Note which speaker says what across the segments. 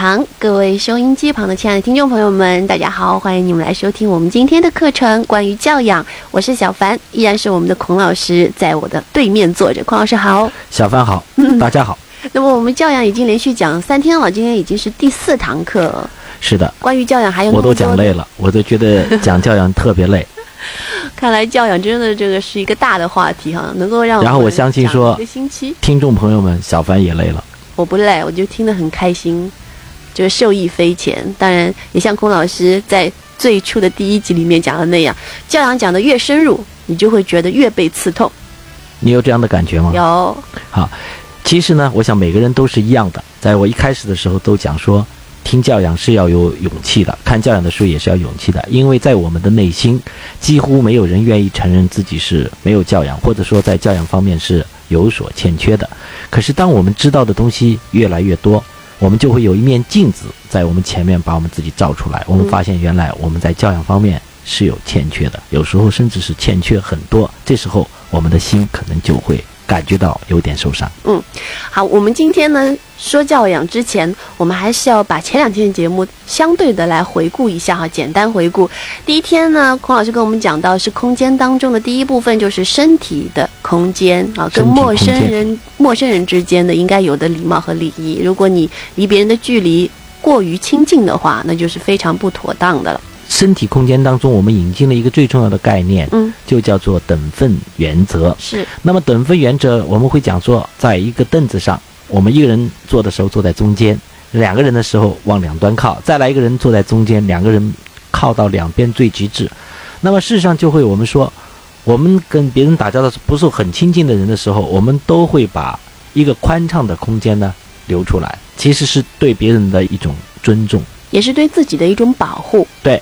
Speaker 1: 好，各位收音机旁的亲爱的听众朋友们，大家好，欢迎你们来收听我们今天的课程，关于教养。我是小凡，依然是我们的孔老师在我的对面坐着。孔老师好，
Speaker 2: 小凡好，大家好。
Speaker 1: 那么我们教养已经连续讲三天了，今天已经是第四堂课。
Speaker 2: 是的，
Speaker 1: 关于教养还有
Speaker 2: 我都讲累了，我都觉得讲教养特别累。
Speaker 1: 看来教养真的这个是一个大的话题哈，能够让
Speaker 2: 然后我相信说
Speaker 1: 一个星期，
Speaker 2: 听众朋友们，小凡也累了。
Speaker 1: 我不累，我就听得很开心。就是受益匪浅，当然也像孔老师在最初的第一集里面讲的那样，教养讲的越深入，你就会觉得越被刺痛。
Speaker 2: 你有这样的感觉吗？
Speaker 1: 有。
Speaker 2: 好，其实呢，我想每个人都是一样的。在我一开始的时候都讲说，听教养是要有勇气的，看教养的书也是要勇气的，因为在我们的内心，几乎没有人愿意承认自己是没有教养，或者说在教养方面是有所欠缺的。可是当我们知道的东西越来越多。我们就会有一面镜子在我们前面把我们自己照出来。我们发现原来我们在教养方面是有欠缺的，有时候甚至是欠缺很多。这时候我们的心可能就会。感觉到有点受伤。
Speaker 1: 嗯，好，我们今天呢说教养之前，我们还是要把前两天的节目相对的来回顾一下哈，简单回顾。第一天呢，孔老师跟我们讲到是空间当中的第一部分就是身体的空间啊，跟陌生人陌生人之间的应该有的礼貌和礼仪。如果你离别人的距离过于亲近的话，那就是非常不妥当的了。
Speaker 2: 身体空间当中，我们引进了一个最重要的概念，
Speaker 1: 嗯，
Speaker 2: 就叫做等分原则。
Speaker 1: 是。
Speaker 2: 那么等分原则，我们会讲说，在一个凳子上，我们一个人坐的时候坐在中间，两个人的时候往两端靠，再来一个人坐在中间，两个人靠到两边最极致。那么事实上就会我们说，我们跟别人打交道不是很亲近的人的时候，我们都会把一个宽敞的空间呢留出来，其实是对别人的一种尊重，
Speaker 1: 也是对自己的一种保护。
Speaker 2: 对。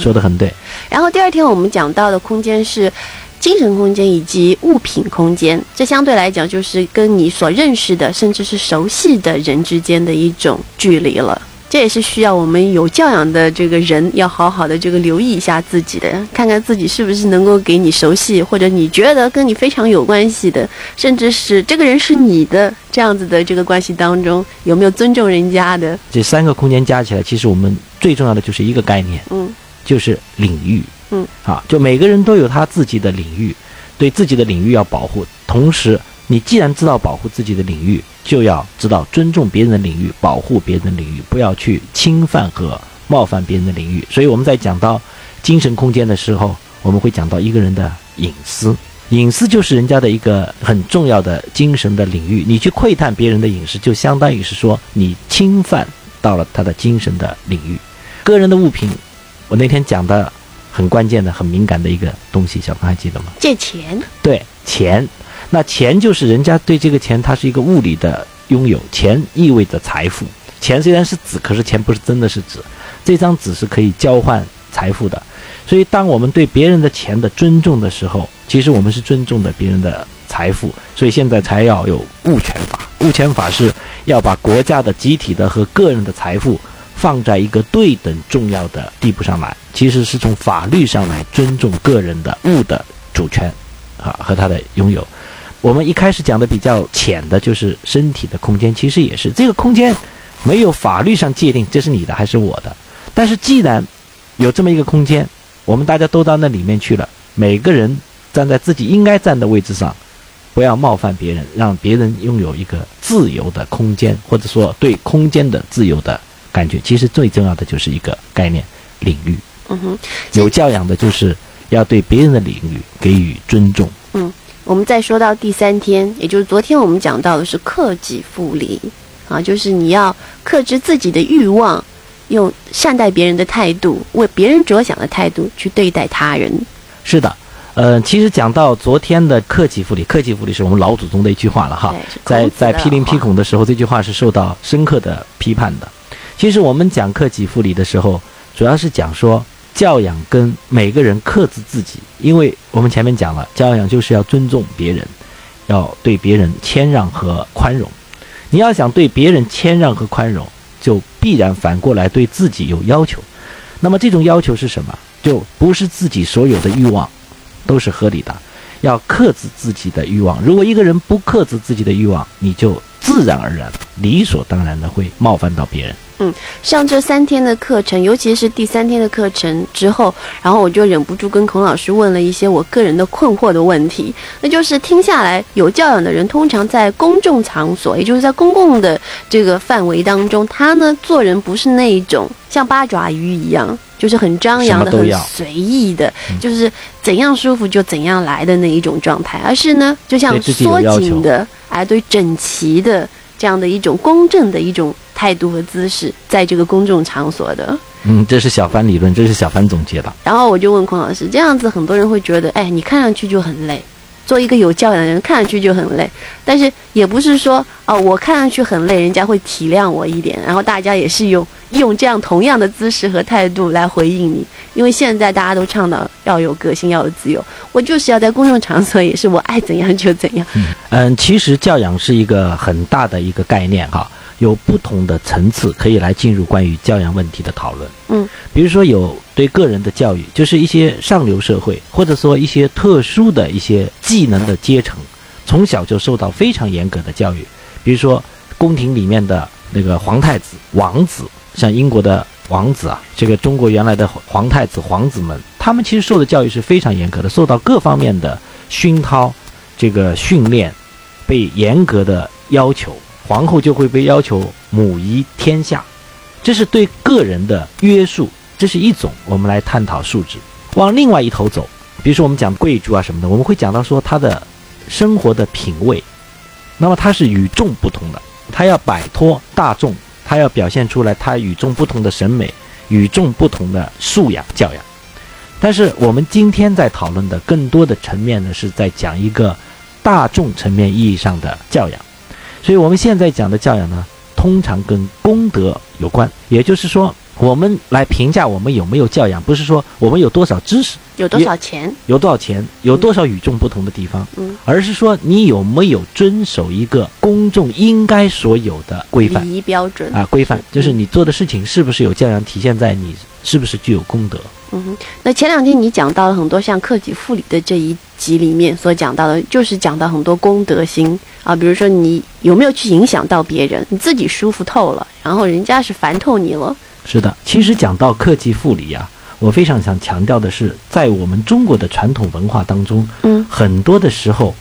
Speaker 2: 说的很对。
Speaker 1: 然后第二天我们讲到的空间是精神空间以及物品空间，这相对来讲就是跟你所认识的甚至是熟悉的人之间的一种距离了。这也是需要我们有教养的这个人要好好的这个留意一下自己的，看看自己是不是能够给你熟悉或者你觉得跟你非常有关系的，甚至是这个人是你的这样子的这个关系当中有没有尊重人家的。
Speaker 2: 这三个空间加起来，其实我们最重要的就是一个概念，
Speaker 1: 嗯。
Speaker 2: 就是领域，
Speaker 1: 嗯，
Speaker 2: 啊，就每个人都有他自己的领域，对自己的领域要保护。同时，你既然知道保护自己的领域，就要知道尊重别人的领域，保护别人的领域，不要去侵犯和冒犯别人的领域。所以我们在讲到精神空间的时候，我们会讲到一个人的隐私，隐私就是人家的一个很重要的精神的领域。你去窥探别人的隐私，就相当于是说你侵犯到了他的精神的领域。个人的物品。我那天讲的很关键的、很敏感的一个东西，小刚还记得吗？
Speaker 1: 借钱。
Speaker 2: 对，钱。那钱就是人家对这个钱，它是一个物理的拥有。钱意味着财富。钱虽然是纸，可是钱不是真的是纸。这张纸是可以交换财富的。所以，当我们对别人的钱的尊重的时候，其实我们是尊重的别人的财富。所以现在才要有物权法。物权法是要把国家的、集体的和个人的财富。放在一个对等重要的地步上来，其实是从法律上来尊重个人的物的主权，啊和他的拥有。我们一开始讲的比较浅的就是身体的空间，其实也是这个空间没有法律上界定这是你的还是我的。但是既然有这么一个空间，我们大家都到那里面去了，每个人站在自己应该站的位置上，不要冒犯别人，让别人拥有一个自由的空间，或者说对空间的自由的。感觉其实最重要的就是一个概念，领域。
Speaker 1: 嗯哼，
Speaker 2: 有教养的就是要对别人的领域给予尊重。
Speaker 1: 嗯，我们再说到第三天，也就是昨天我们讲到的是克己复礼啊，就是你要克制自己的欲望，用善待别人的态度，为别人着想的态度去对待他人。
Speaker 2: 是的，呃，其实讲到昨天的克己复礼，克己复礼是我们老祖宗的一句话了哈，在在批林批孔的时候，这句话是受到深刻的批判的。其实我们讲克己复礼的时候，主要是讲说教养跟每个人克制自己，因为我们前面讲了，教养就是要尊重别人，要对别人谦让和宽容。你要想对别人谦让和宽容，就必然反过来对自己有要求。那么这种要求是什么？就不是自己所有的欲望都是合理的，要克制自己的欲望。如果一个人不克制自己的欲望，你就自然而然、理所当然的会冒犯到别人。
Speaker 1: 上这三天的课程，尤其是第三天的课程之后，然后我就忍不住跟孔老师问了一些我个人的困惑的问题。那就是听下来，有教养的人通常在公众场所，也就是在公共的这个范围当中，他呢做人不是那一种像八爪鱼一样，就是很张扬的、很随意的，就是怎样舒服就怎样来的那一种状态，而是呢，就像缩紧的，哎，对整齐的这样的一种公正的一种态度和姿势，在这个公众场所的。
Speaker 2: 嗯，这是小帆理论，这是小帆总结的。
Speaker 1: 然后我就问孔老师，这样子很多人会觉得，哎，你看上去就很累，做一个有教养的人看上去就很累，但是也不是说哦，我看上去很累，人家会体谅我一点，然后大家也是用用这样同样的姿势和态度来回应你，因为现在大家都倡导要有个性，要有自由，我就是要在公众场所也是我爱怎样就怎样，
Speaker 2: 嗯，其实教养是一个很大的一个概念哈，有不同的层次可以来进入关于教养问题的讨论。
Speaker 1: 嗯，
Speaker 2: 比如说有对个人的教育，就是一些上流社会或者说一些特殊的一些技能的阶层，从小就受到非常严格的教育。比如说宫廷里面的那个皇太子、王子，像英国的王子啊，这个中国原来的皇太子、皇子们，他们其实受的教育是非常严格的，受到各方面的熏陶、这个训练，被严格的要求。皇后就会被要求母仪天下，这是对个人的约束，这是一种我们来探讨素质。往另外一头走，比如说我们讲贵族啊什么的，我们会讲到说他的生活的品味，那么他是与众不同的，他要摆脱大众，他要表现出来他与众不同的审美、与众不同的素养教养。但是我们今天在讨论的更多的层面呢，是在讲一个大众层面意义上的教养。所以我们现在讲的教养呢，通常跟功德有关，也就是说，我们来评价我们有没有教养，不是说我们有多少知识、
Speaker 1: 有多少钱？
Speaker 2: 有多少钱、有多少与众不同的地方，
Speaker 1: 嗯，
Speaker 2: 而是说你有没有遵守一个公众应该所有的规范
Speaker 1: 礼仪标准
Speaker 2: 啊？规范就是你做的事情是不是有教养，体现在你是不是具有功德。
Speaker 1: 嗯哼，那前两天你讲到了很多像克己复礼的这一集里面所讲到的，就是讲到很多功德心啊，比如说你有没有去影响到别人，你自己舒服透了，然后人家是烦透你了。
Speaker 2: 是的，其实讲到克己复礼啊，我非常想强调的是，在我们中国的传统文化当中，
Speaker 1: 嗯
Speaker 2: 很多的时候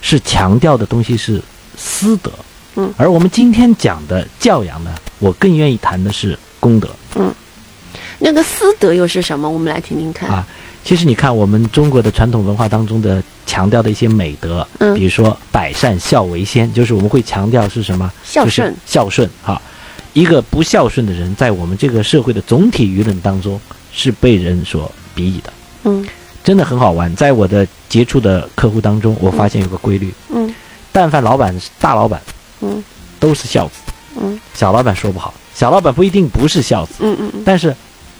Speaker 2: 是强调的东西是私德，
Speaker 1: 嗯，
Speaker 2: 而我们今天讲的教养呢，我更愿意谈的是功德嗯
Speaker 1: 那个私德又是什么？我们来听听看。
Speaker 2: 啊。其实你看，我们中国的传统文化当中的强调的一些美德，
Speaker 1: 嗯
Speaker 2: 比如说百善孝为先，就是我们会强调是什么？
Speaker 1: 孝顺
Speaker 2: 就是孝顺哈。一个不孝顺的人，在我们这个社会的总体舆论当中是被人所鄙夷的。
Speaker 1: 嗯
Speaker 2: 真的很好玩。在我的接触的客户当中，我发现有个规律：
Speaker 1: 嗯
Speaker 2: 但凡老板是大老板，
Speaker 1: 嗯
Speaker 2: 都是孝子；
Speaker 1: 嗯
Speaker 2: 小老板说不好，小老板不一定不是孝子，
Speaker 1: 嗯嗯嗯，
Speaker 2: 但是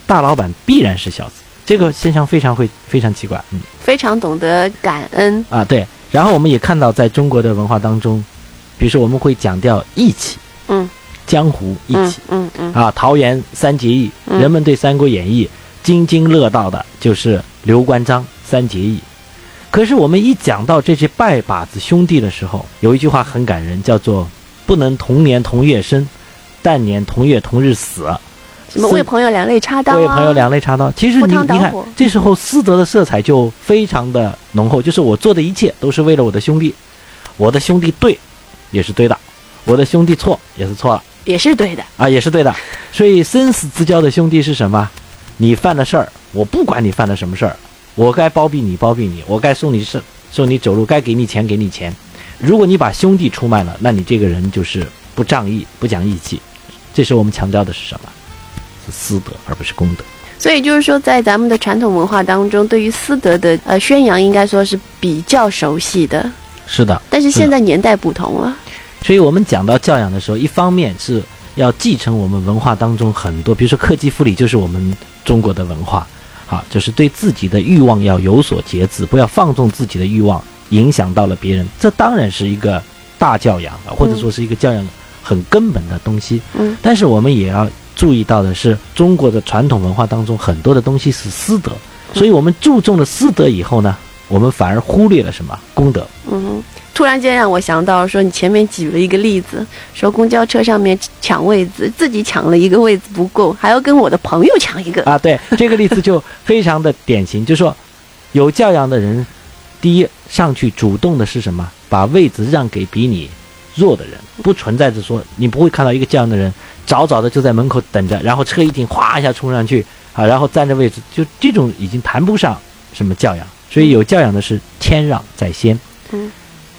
Speaker 2: 大老板必然是孝子。这个现象非常会非常奇怪，嗯
Speaker 1: 非常懂得感恩。
Speaker 2: 啊对。然后我们也看到，在中国的文化当中，比如说我们会讲掉义气，
Speaker 1: 嗯
Speaker 2: 江湖义
Speaker 1: 嗯
Speaker 2: 气、
Speaker 1: 嗯嗯
Speaker 2: 啊，桃园三结义，
Speaker 1: 嗯
Speaker 2: 人们对《三国演义》津津乐道的就是刘关张三结义。可是我们一讲到这些拜把子兄弟的时候，有一句话很感人，叫做“不能同年同月生，但年同月同日死”。
Speaker 1: 什么为朋友两肋插刀啊？
Speaker 2: 为朋友两肋插刀。其实你你看这时候私德的色彩就非常的浓厚，就是我做的一切都是为了我的兄弟，我的兄弟对，也是对的；我的兄弟错，也是错了
Speaker 1: 也是对的。
Speaker 2: 啊，也是对的。所以生死之交的兄弟是什么？你犯了事儿，我不管你犯了什么事儿，我该包庇你包庇你，我该送你送送你走路，该给你钱给你钱。如果你把兄弟出卖了，那你这个人就是不仗义、不讲义气。这时候我们强调的是什么？是私德，而不是公德。
Speaker 1: 所以就是说，在咱们的传统文化当中，对于私德的呃宣扬，应该说是比较熟悉的。
Speaker 2: 是的，
Speaker 1: 但是现在年代不同了，
Speaker 2: 所以我们讲到教养的时候，一方面是要继承我们文化当中很多，比如说克己复礼，就是我们中国的文化，啊，就是对自己的欲望要有所节制，不要放纵自己的欲望，影响到了别人。这当然是一个大教养啊，或者说是一个教养很根本的东西。
Speaker 1: 嗯
Speaker 2: 但是我们也要注意到的是，中国的传统文化当中很多的东西是私德，所以我们注重了私德以后呢，我们反而忽略了什么功德？
Speaker 3: 嗯，突然间让我想到说，你前面举了一个例子，说公交车上面抢位子，自己抢了一个位子不够，还要跟我的朋友抢一个
Speaker 2: 啊。对，这个例子就非常的典型，就说有教养的人，第一上去主动的是什么？把位子让给比你弱的人，不存在着说你不会看到一个这样的人，早早的就在门口等着，然后车一停，哗一下冲上去啊，然后占着位置，就这种已经谈不上什么教养。所以有教养的是谦让在先。
Speaker 3: 嗯，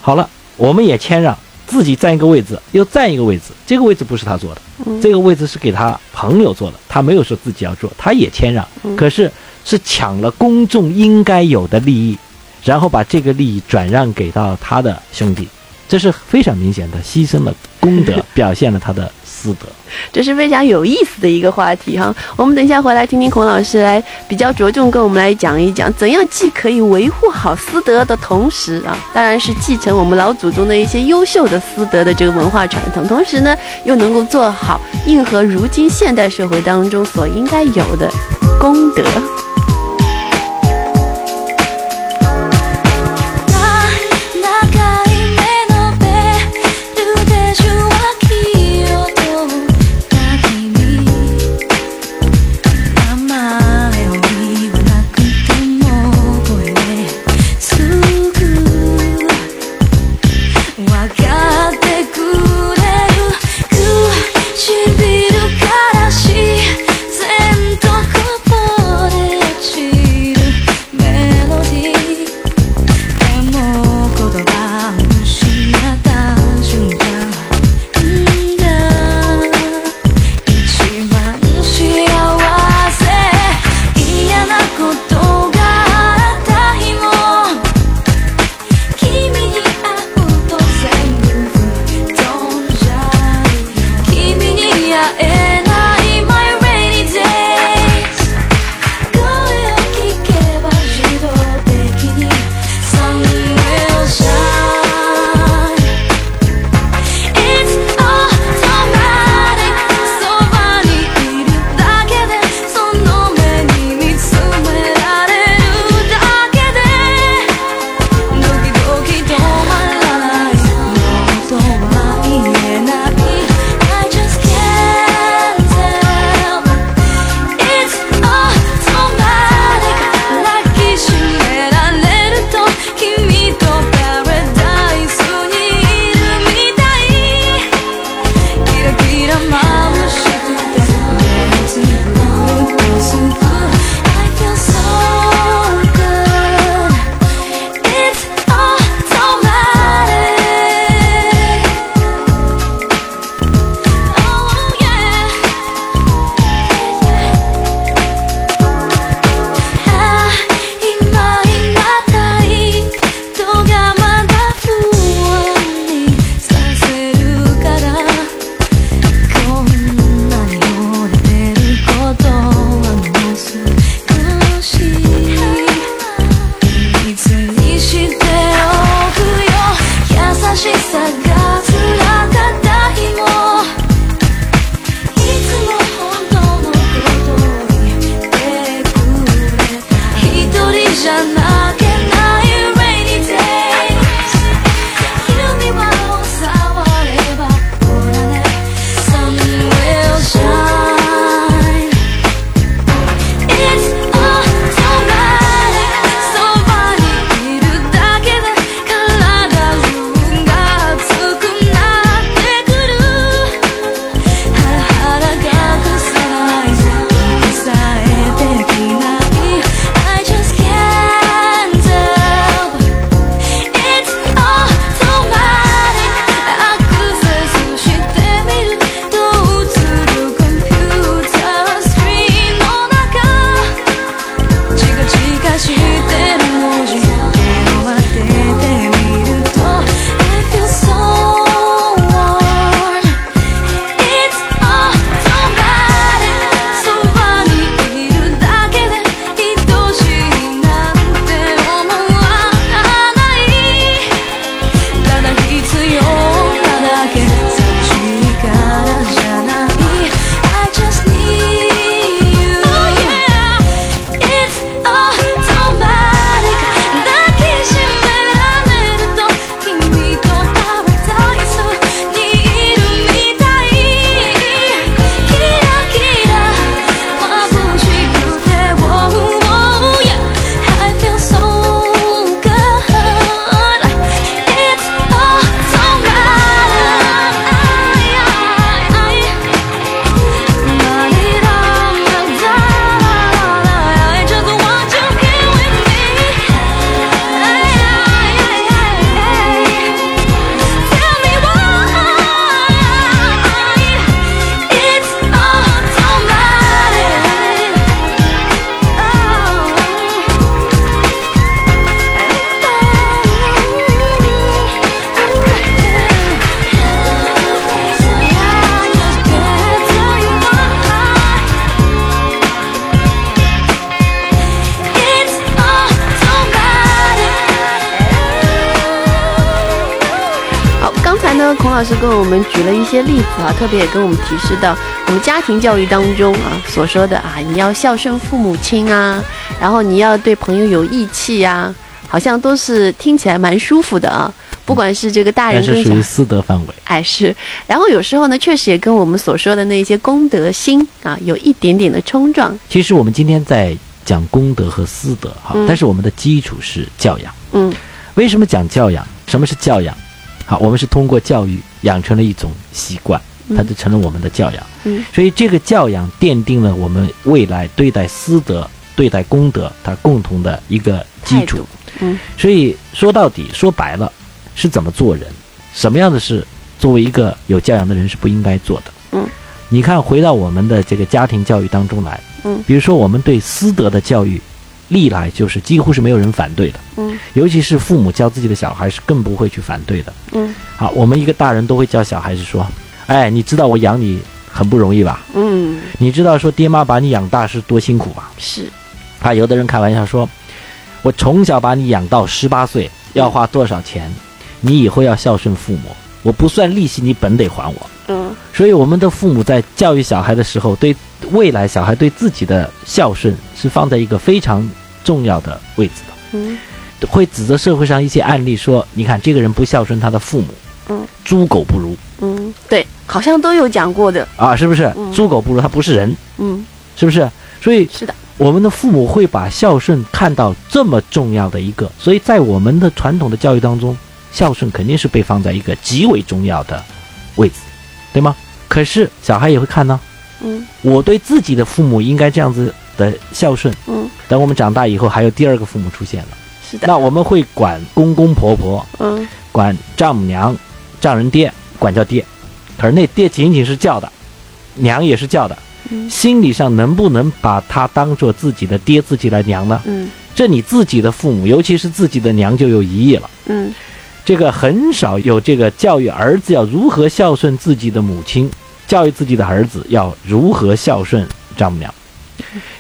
Speaker 2: 好了，我们也谦让，自己占一个位置，又占一个位置。这个位置不是他坐的，这个位置是给他朋友坐的，他没有说自己要坐，他也谦让。可是是抢了公众应该有的利益，然后把这个利益转让给到他的兄弟，这是非常明显的牺牲了功德，表现了他的。私德，
Speaker 3: 这是非常有意思的一个话题哈。我们等一下回来听听孔老师来比较着重跟我们来讲一讲，怎样既可以维护好私德的同时啊，当然是继承我们老祖宗的一些优秀的私德的这个文化传统，同时呢又能够做好应和如今现代社会当中所应该有的功德。
Speaker 1: 呢，孔老师跟我们举了一些例子啊，特别也跟我们提示到，我们家庭教育当中啊所说的啊，你要孝顺父母亲啊，然后你要对朋友有义气呀，好像都是听起来蛮舒服的啊。不管是这个大人
Speaker 2: 是属于私德范围。
Speaker 1: 哎是，然后有时候呢，确实也跟我们所说的那些公德心啊有一点点的冲撞。
Speaker 2: 其实我们今天在讲公德和私德哈，
Speaker 1: 嗯
Speaker 2: 但是我们的基础是教养。
Speaker 1: 嗯
Speaker 2: 为什么讲教养？什么是教养？好，我们是通过教育养成了一种习惯，它就成了我们的教养。
Speaker 1: 嗯
Speaker 2: 所以这个教养奠定了我们未来对待私德、对待公德它共同的一个基础。
Speaker 1: 嗯
Speaker 2: 所以说到底，说白了，是怎么做人，什么样的事，作为一个有教养的人是不应该做的。
Speaker 1: 嗯，
Speaker 2: 你看，回到我们的这个家庭教育当中来，
Speaker 1: 嗯
Speaker 2: 比如说我们对私德的教育，历来就是几乎是没有人反对的，
Speaker 1: 嗯
Speaker 2: 尤其是父母教自己的小孩是更不会去反对的。
Speaker 1: 嗯
Speaker 2: 好，我们一个大人都会教小孩子说：“哎，你知道我养你很不容易吧？
Speaker 1: 嗯，
Speaker 2: 你知道说爹妈把你养大是多辛苦吧？”
Speaker 1: 是
Speaker 2: 啊，有的人开玩笑说：“我从小把你养到十八岁，要花多少钱？你以后要孝顺父母，我不算利息，你本得还我。”
Speaker 1: 嗯
Speaker 2: 所以，我们的父母在教育小孩的时候，对未来小孩对自己的孝顺是放在一个非常重要的位置的。
Speaker 1: 嗯
Speaker 2: 会指责社会上一些案例说：“你看这个人不孝顺他的父母，
Speaker 1: 嗯
Speaker 2: 猪狗不如
Speaker 1: 嗯，对，好像都有讲过的。
Speaker 2: 啊，是不是？
Speaker 1: 嗯
Speaker 2: 猪狗不如，他不是人，
Speaker 1: 嗯，
Speaker 2: 是不是？所以
Speaker 1: 是的。
Speaker 2: 我们的父母会把孝顺看到这么重要的一个，所以在我们的传统的教育当中，孝顺肯定是被放在一个极为重要的位置，对吗？可是小孩也会看呢，
Speaker 1: 嗯
Speaker 2: 我对自己的父母应该这样子的孝顺。
Speaker 1: 嗯，
Speaker 2: 等我们长大以后，还有第二个父母出现了，
Speaker 1: 是的。
Speaker 2: 那我们会管公公婆婆，
Speaker 1: 嗯
Speaker 2: 管丈母娘、丈人爹，管叫爹。可是那爹仅仅是叫的，娘也是叫的，
Speaker 1: 嗯
Speaker 2: 心理上能不能把他当做自己的爹、自己的娘呢？
Speaker 1: 嗯
Speaker 2: 这你自己的父母，尤其是自己的娘就有疑义了。
Speaker 1: 嗯
Speaker 2: 这个很少有这个教育儿子要如何孝顺自己的母亲，教育自己的儿子要如何孝顺丈母娘，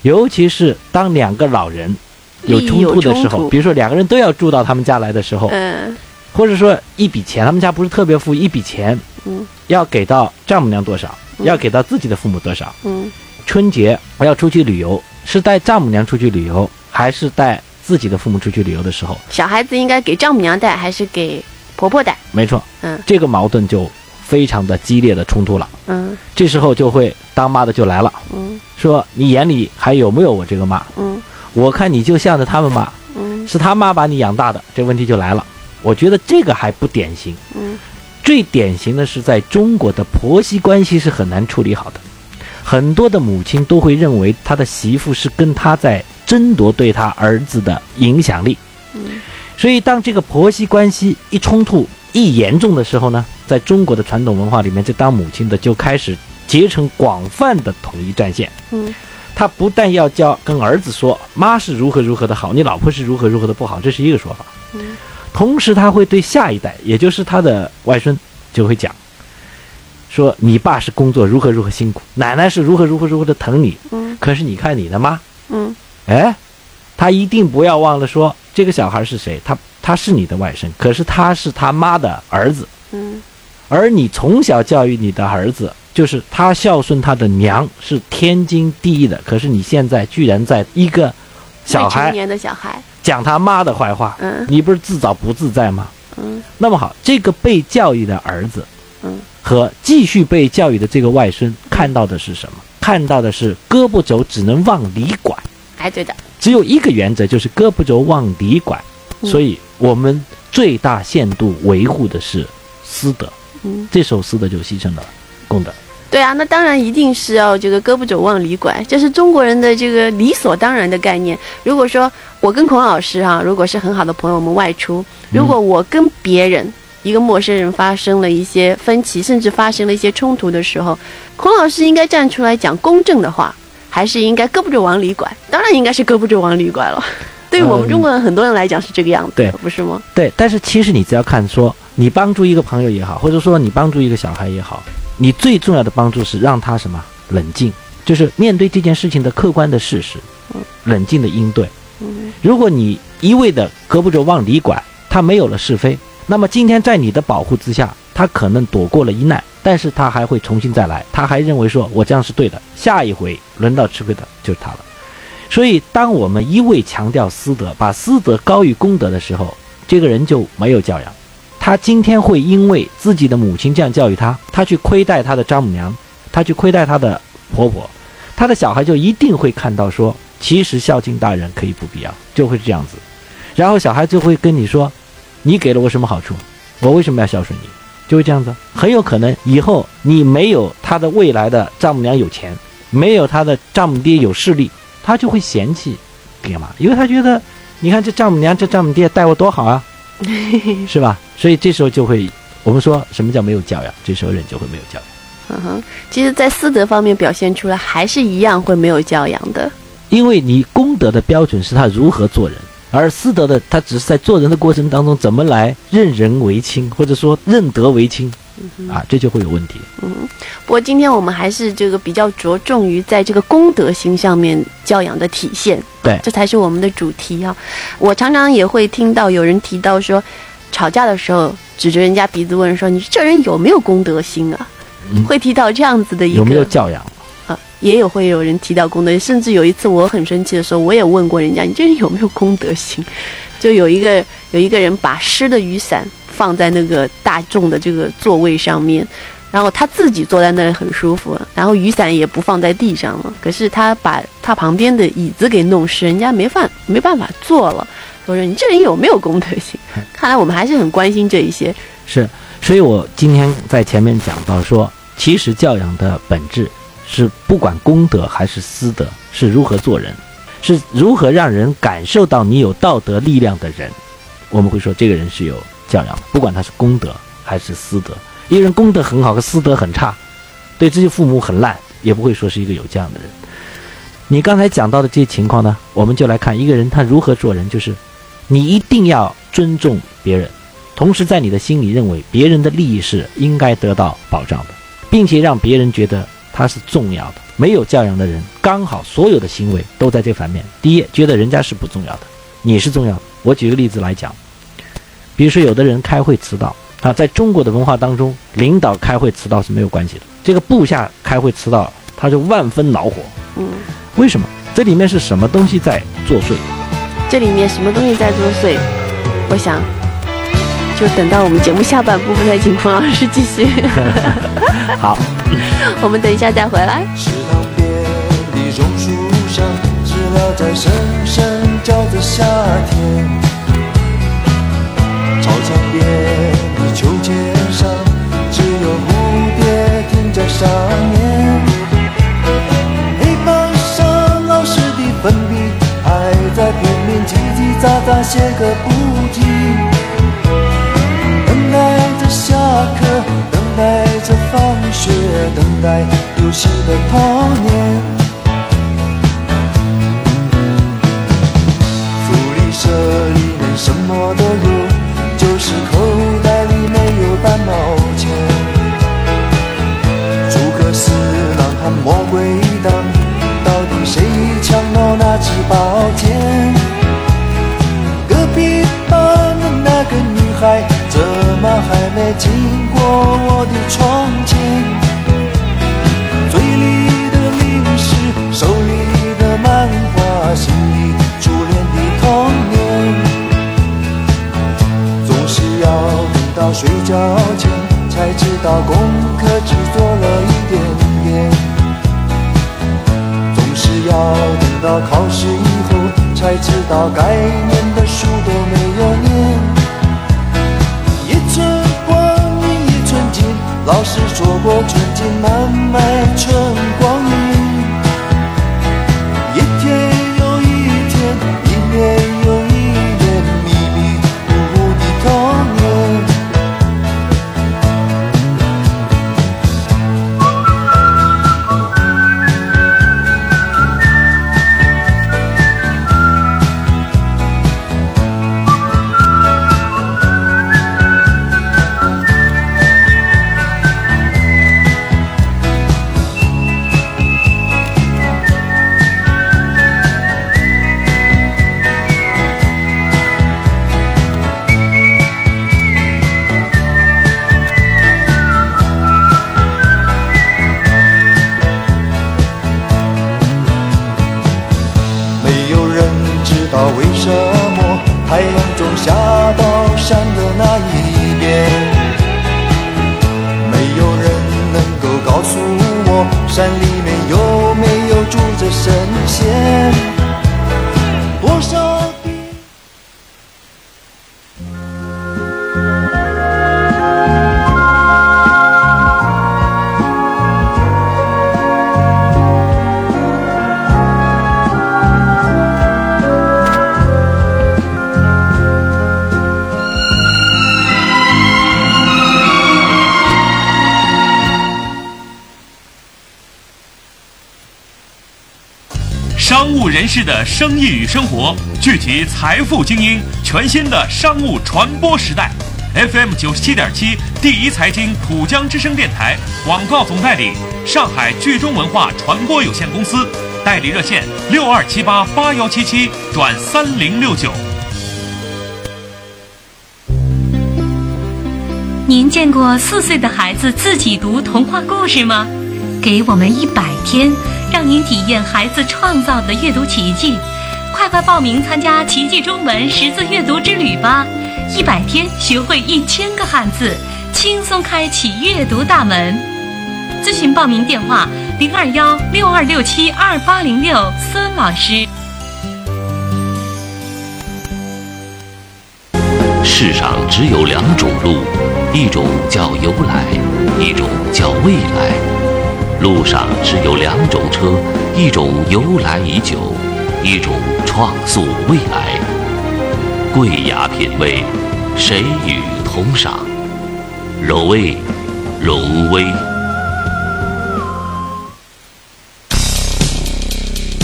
Speaker 2: 尤其是当两个老人有冲突的时候，比如说两个人都要住到他们家来的时候，
Speaker 1: 嗯
Speaker 2: 或者说一笔钱，他们家不是特别富，一笔钱
Speaker 1: 嗯
Speaker 2: 要给到丈母娘多少，
Speaker 1: 嗯
Speaker 2: 要给到自己的父母多少。
Speaker 1: 嗯
Speaker 2: 春节我要出去旅游，是带丈母娘出去旅游，还是带自己的父母出去旅游的时候？
Speaker 1: 小孩子应该给丈母娘带还是给婆婆带？
Speaker 2: 没错，
Speaker 1: 嗯
Speaker 2: 这个矛盾就非常的激烈的冲突了。
Speaker 1: 嗯。
Speaker 2: 这时候就会当妈的就来了，
Speaker 1: 嗯。
Speaker 2: 说你眼里还有没有我这个妈？
Speaker 1: 嗯。
Speaker 2: 我看你就向着他们妈，
Speaker 1: 嗯。
Speaker 2: 是他妈把你养大的，这问题就来了。我觉得这个还不典型，
Speaker 1: 嗯。
Speaker 2: 最典型的是在中国的婆媳关系是很难处理好的，很多的母亲都会认为她的媳妇是跟她在争夺对她儿子的影响力，
Speaker 1: 嗯。
Speaker 2: 所以当这个婆媳关系一冲突一严重的时候呢，在中国的传统文化里面，这当母亲的就开始结成广泛的统一战线。
Speaker 1: 嗯。
Speaker 2: 他不但要教跟儿子说妈是如何如何的好，你老婆是如何如何的不好，这是一个说法。
Speaker 1: 嗯。
Speaker 2: 同时他会对下一代，也就是他的外孙，就会讲，说你爸是工作如何如何辛苦，奶奶是如何如何如何的疼你，
Speaker 1: 嗯。
Speaker 2: 可是你看你的妈，
Speaker 1: 嗯。
Speaker 2: 哎，他一定不要忘了说这个小孩是谁，他他是你的外甥，可是他是他妈的儿子，
Speaker 1: 嗯
Speaker 2: 而你从小教育你的儿子，就是他孝顺他的娘是天经地义的，可是你现在居然在一个小孩
Speaker 1: 未成年的小孩，
Speaker 2: 讲他妈的坏话，
Speaker 1: 嗯。
Speaker 2: 你不是自找不自在吗？
Speaker 1: 嗯。
Speaker 2: 那么好，这个被教育的儿子，
Speaker 1: 嗯。
Speaker 2: 和继续被教育的这个外孙看到的是什么？看到的是胳膊肘只能往里拐，
Speaker 1: 哎对的，
Speaker 2: 只有一个原则，就是胳膊肘往里拐。
Speaker 1: 嗯。
Speaker 2: 所以我们最大限度维护的是私德，
Speaker 1: 嗯。
Speaker 2: 这时候私德就牺牲了功德。
Speaker 1: 对啊，那当然一定是要这个胳膊肘往里拐，这是中国人的这个理所当然的概念。如果说我跟孔老师哈、如果是很好的朋友，我们外出，如果我跟别人、一个陌生人发生了一些分歧，甚至发生了一些冲突的时候，孔老师应该站出来讲公正的话，还是应该胳膊肘往里拐？当然应该是胳膊肘往里拐了。对于我们
Speaker 2: 嗯
Speaker 1: 中国人很多人来讲是这个样子的，
Speaker 2: 对
Speaker 1: 不是吗？
Speaker 2: 对，但是其实你只要看说，你帮助一个朋友也好，或者说你帮助一个小孩也好，你最重要的帮助是让他什么冷静，就是面对这件事情的客观的事实，冷静的应对。
Speaker 1: 嗯
Speaker 2: 如果你一味的胳膊肘往里拐，他没有了是非，那么今天在你的保护之下，他他可能躲过了一难，但是他还会重新再来，他还认为说我这样是对的，下一回轮到吃亏的就是他了。所以，当我们一味强调私德，把私德高于公德的时候，这个人就没有教养。他今天会因为自己的母亲这样教育他，他去亏待他的丈母娘，他去亏待他的婆婆，他的小孩就一定会看到说，其实孝敬大人可以不必要，就会这样子。然后小孩就会跟你说，你给了我什么好处？我为什么要孝顺你？就会这样子。很有可能以后你没有他的未来的丈母娘有钱，没有他的丈母爹有势力。他就会嫌弃，爹妈？因为他觉得，你看这丈母娘、这丈母爹待我多好啊，是吧？所以这时候就会，我们说什么叫没有教养？这时候人就会没有教养。
Speaker 1: 嗯哼，其实，在私德方面表现出来，还是一样会没有教养的。
Speaker 2: 因为你功德的标准是他如何做人，而私德的他只是在做人的过程当中怎么来任人唯亲，或者说任德为亲。啊，这就会有问题。
Speaker 1: 嗯，不过今天我们还是这个比较着重于在这个公德心上面教养的体现。
Speaker 2: 对，
Speaker 1: 这才是我们的主题啊。我常常也会听到有人提到说，吵架的时候指着人家鼻子问说：“你这人有没有公德心啊？”会提到这样子的一个
Speaker 2: 有没有教养
Speaker 1: 啊？也有会有人提到公德，甚至有一次我很生气的时候，我也问过人家：“你这人有没有公德心？”就有一个有一个人把湿的雨伞。放在那个大众的这个座位上面，然后他自己坐在那里很舒服，然后雨伞也不放在地上了。可是他把他旁边的椅子给弄湿，人家没法没办法坐了。我说你这人有没有公德心？看来我们还是很关心这一些。
Speaker 2: 是，所以我今天在前面讲到说，其实教养的本质是不管公德还是私德，是如何做人，是如何让人感受到你有道德力量的人。我们会说这个人是有。教养的，不管他是功德还是私德，一个人功德很好，和私德很差，对自己父母很烂，也不会说是一个有教养的人。你刚才讲到的这些情况呢，我们就来看一个人他如何做人，就是你一定要尊重别人，同时在你的心里认为别人的利益是应该得到保障的，并且让别人觉得他是重要的。没有教养的人，刚好所有的行为都在这反面。第一，觉得人家是不重要的，你是重要的。我举个例子来讲。比如说，有的人开会迟到啊，在中国的文化当中，领导开会迟到是没有关系的。这个部下开会迟到，他就万分恼火。
Speaker 1: 嗯，
Speaker 2: 为什么？这里面是什么东西在作祟？
Speaker 1: 这里面什么东西在作祟？我想，就等到我们节目下半部分再请冯老师继续。
Speaker 2: 好，
Speaker 1: 我们等一下再回来。
Speaker 4: 池塘边的榕树上，知了在声声叫着夏天。操场边的秋千上，只有蝴蝶停在上面。黑板上老师的粉笔还在拼命叽叽喳喳写个不停。等待着下课，等待着放学，等待游戏的童年。福利社里面什么都有。就是口袋里没有半毛钱，诸葛四郎和魔鬼党，到底谁抢了那支宝剑？的
Speaker 5: 生意与生活，聚集财富精英，全新的商务传播时代。FM 九十七点七，第一财经浦江之声电台广告总代理，上海聚中文化传播有限公司，代理热线六二七八八幺七七转三零六九。
Speaker 6: 您见过四岁的孩子自己读童话故事吗？给我们一百天，让您体验孩子创造的阅读奇迹。快快报名参加奇迹中文识字阅读之旅吧！一百天学会一千个汉字，轻松开启阅读大门。咨询报名电话：零二幺六二六七二八零六，孙老师。
Speaker 7: 世上只有两种路，一种叫由来，一种叫未来。路上只有两种车，一种由来已久，一种创塑未来。贵雅品味，谁与同赏？荣威，荣威。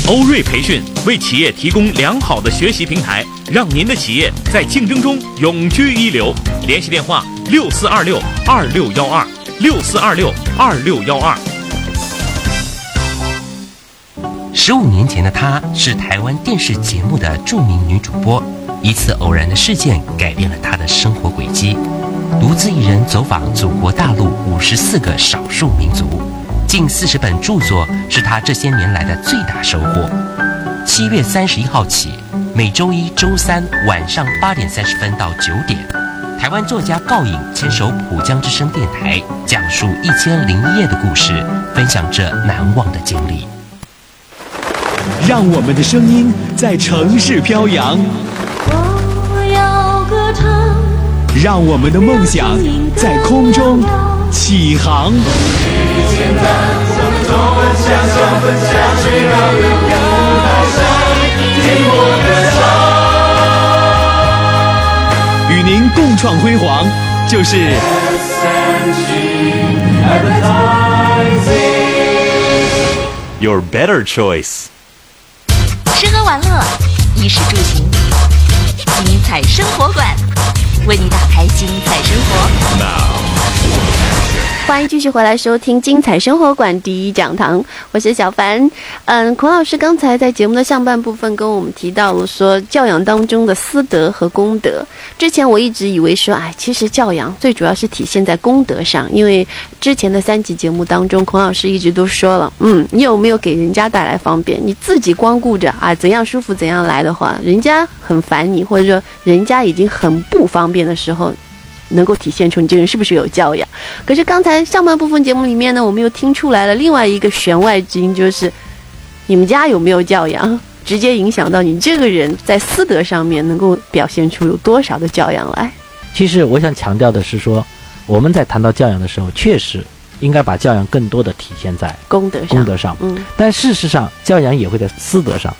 Speaker 5: 欧瑞培训为企业提供良好的学习平台，让您的企业在竞争中永居一流。联系电话：六四二六二六幺二六四二六二六幺二。
Speaker 8: 十五年前的她是台湾电视节目的著名女主播，一次偶然的事件改变了她的生活轨迹，独自一人走访祖国大陆五十四个少数民族，近四十本著作是她这些年来的最大收获。七月三十一号起，每周一、周三晚上八点三十分到九点，台湾作家告颖牵手浦江之声电台，讲述一千零一夜的故事，分享这难忘的经历。
Speaker 9: 让我们的声音在城市飘扬，
Speaker 3: 我要歌唱，
Speaker 9: 让我们的梦想在空中起航。与您共创辉煌，就是
Speaker 10: your better choice。
Speaker 11: 衣食住行，精彩生活馆为你打开精彩生活。
Speaker 1: 欢迎继续回来收听精彩生活馆第一讲堂，我是小凡。嗯，孔老师刚才在节目的上半部分跟我们提到了说教养当中的私德和公德。之前我一直以为说，哎，其实教养最主要是体现在公德上，因为之前的三集节目当中，孔老师一直都说了，嗯，你有没有给人家带来方便？你自己光顾着啊怎样舒服怎样来的话，人家很烦你，或者说人家已经很不方便的时候。能够体现出你这个人是不是有教养。可是刚才上半部分节目里面呢，我们又听出来了另外一个弦外之音，就是你们家有没有教养，直接影响到你这个人在私德上面能够表现出有多少的教养来。
Speaker 2: 其实我想强调的是说，我们在谈到教养的时候，确实应该把教养更多的体现在
Speaker 1: 功德上。
Speaker 2: 公德上，
Speaker 1: 嗯，
Speaker 2: 但事实上，教养也会在私德上。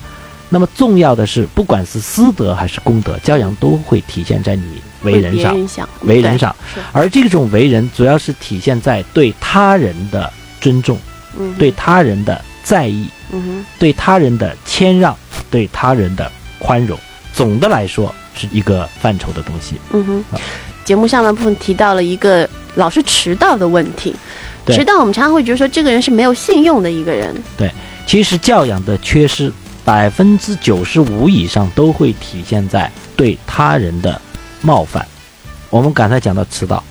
Speaker 2: 那么重要的是，不管是私德还是公德，教养都会体现在你为人上，为人上。而这种为人，主要是体现在对他人的尊重，
Speaker 1: 嗯，
Speaker 2: 对他人的在意，
Speaker 1: 嗯
Speaker 2: 对他人的谦让，对他人的宽容。总的来说，是一个范畴的东西。
Speaker 1: 嗯哼。节目上半部分提到了一个老是迟到的问题，迟到我们常常会觉得说这个人是没有信用的一个人。
Speaker 2: 对，其实教养的缺失。百分之九十五以上都会体现在对他人的冒犯。我们刚才讲到迟到，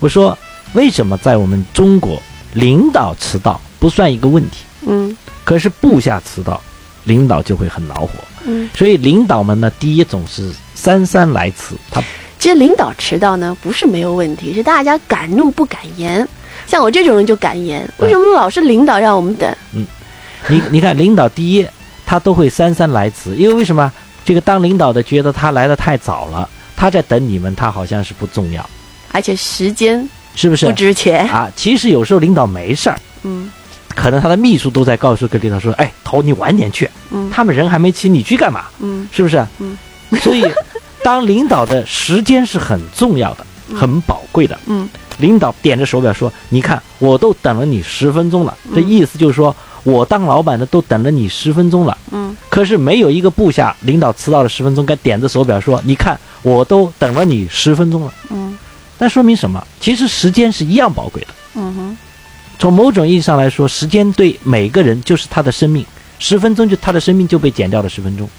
Speaker 2: 我说为什么在我们中国领导迟到不算一个问题？
Speaker 1: 嗯，
Speaker 2: 可是部下迟到领导就会很恼火。
Speaker 1: 嗯，
Speaker 2: 所以领导们呢，第一种是姗姗来迟，他
Speaker 1: 其实领导迟到呢，不是没有问题，是大家敢怒不敢言。像我这种人就敢言，为什么老是领导让我们等？
Speaker 2: 嗯你你看，领导第一，他都会姗姗来迟，因为为什么？这个当领导的觉得他来的太早了，他在等你们，他好像是不重要，
Speaker 1: 而且时间
Speaker 2: 是不是？
Speaker 1: 不值钱
Speaker 2: 啊！其实有时候领导没事儿，
Speaker 1: 嗯，
Speaker 2: 可能他的秘书都在告诉个领导说：“哎，头你晚点去，
Speaker 1: 嗯，
Speaker 2: 他们人还没齐，你去干嘛？
Speaker 1: 嗯，
Speaker 2: 是不是？
Speaker 1: 嗯，
Speaker 2: 所以当领导的时间是很重要的，很宝贵的，
Speaker 1: 嗯。
Speaker 2: 领导点着手表说：“你看，我都等了你十分钟了。”这意思就是说，我当老板的都等了你十分钟了。
Speaker 1: 嗯。
Speaker 2: 可是没有一个部下领导迟到了十分钟，该点着手表说：“你看，我都等了你十分钟了。”
Speaker 1: 嗯。
Speaker 2: 那说明什么？其实时间是一样宝贵的。
Speaker 1: 嗯哼。
Speaker 2: 从某种意义上来说，时间对每个人就是他的生命。十分钟就他的生命就被减掉了十分钟。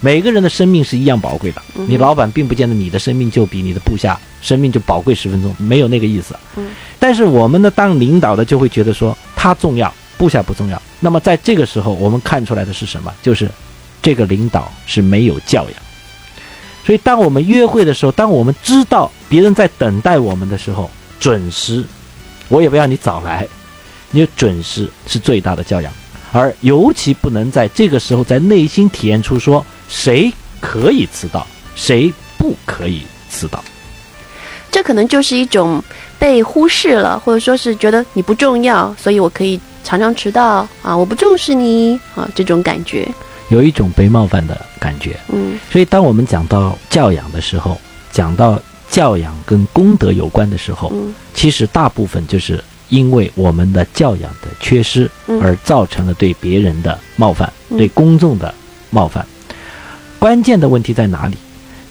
Speaker 2: 每个人的生命是一样宝贵的。
Speaker 1: 嗯、
Speaker 2: 你老板并不见得你的生命就比你的部下生命就宝贵十分钟，没有那个意思。
Speaker 1: 嗯。
Speaker 2: 但是我们呢，当领导的就会觉得说他重要，部下不重要。那么在这个时候，我们看出来的是什么？就是这个领导是没有教养。所以，当我们约会的时候，当我们知道别人在等待我们的时候，准时，我也不要你早来，你准时是最大的教养。而尤其不能在这个时候在内心体验出说谁可以迟到，谁不可以迟到。
Speaker 1: 这可能就是一种被忽视了，或者说是觉得你不重要，所以我可以常常迟到啊！我不重视你啊，这种感觉，
Speaker 2: 有一种被冒犯的感觉。
Speaker 1: 嗯，
Speaker 2: 所以当我们讲到教养的时候，讲到教养跟功德有关的时候，
Speaker 1: 嗯，
Speaker 2: 其实大部分就是。因为我们的教养的缺失，而造成了对别人的冒犯，
Speaker 1: 嗯、
Speaker 2: 对公众的冒犯。关键的问题在哪里？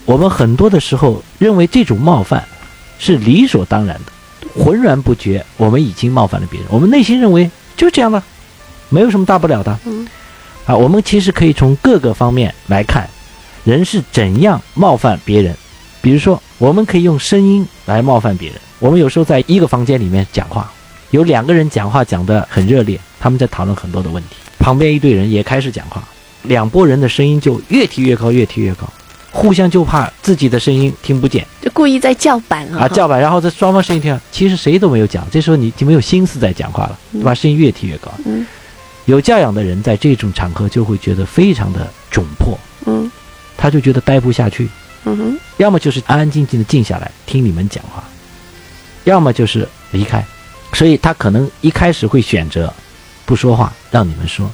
Speaker 2: 我们很多的时候认为这种冒犯是理所当然的，浑然不觉我们已经冒犯了别人。我们内心认为就这样吧，没有什么大不了的。
Speaker 1: 嗯，
Speaker 2: 啊，我们其实可以从各个方面来看，人是怎样冒犯别人。比如说，我们可以用声音来冒犯别人。我们有时候在一个房间里面讲话。有两个人讲话讲得很热烈，他们在讨论很多的问题。旁边一队人也开始讲话，两拨人的声音就越提越高，越提越高，互相就怕自己的声音听不见，
Speaker 1: 就故意在叫板啊，
Speaker 2: 啊叫板，然后这双方声音听，其实谁都没有讲，这时候你就没有心思在讲话了，
Speaker 1: 嗯、
Speaker 2: 把声音越提越高。
Speaker 1: 嗯，
Speaker 2: 有教养的人在这种场合就会觉得非常的窘迫，
Speaker 1: 嗯，
Speaker 2: 他就觉得待不下去，
Speaker 1: 嗯哼，
Speaker 2: 要么就是安安静静的静下来听你们讲话，要么就是离开。所以他可能一开始会选择不说话，让你们说。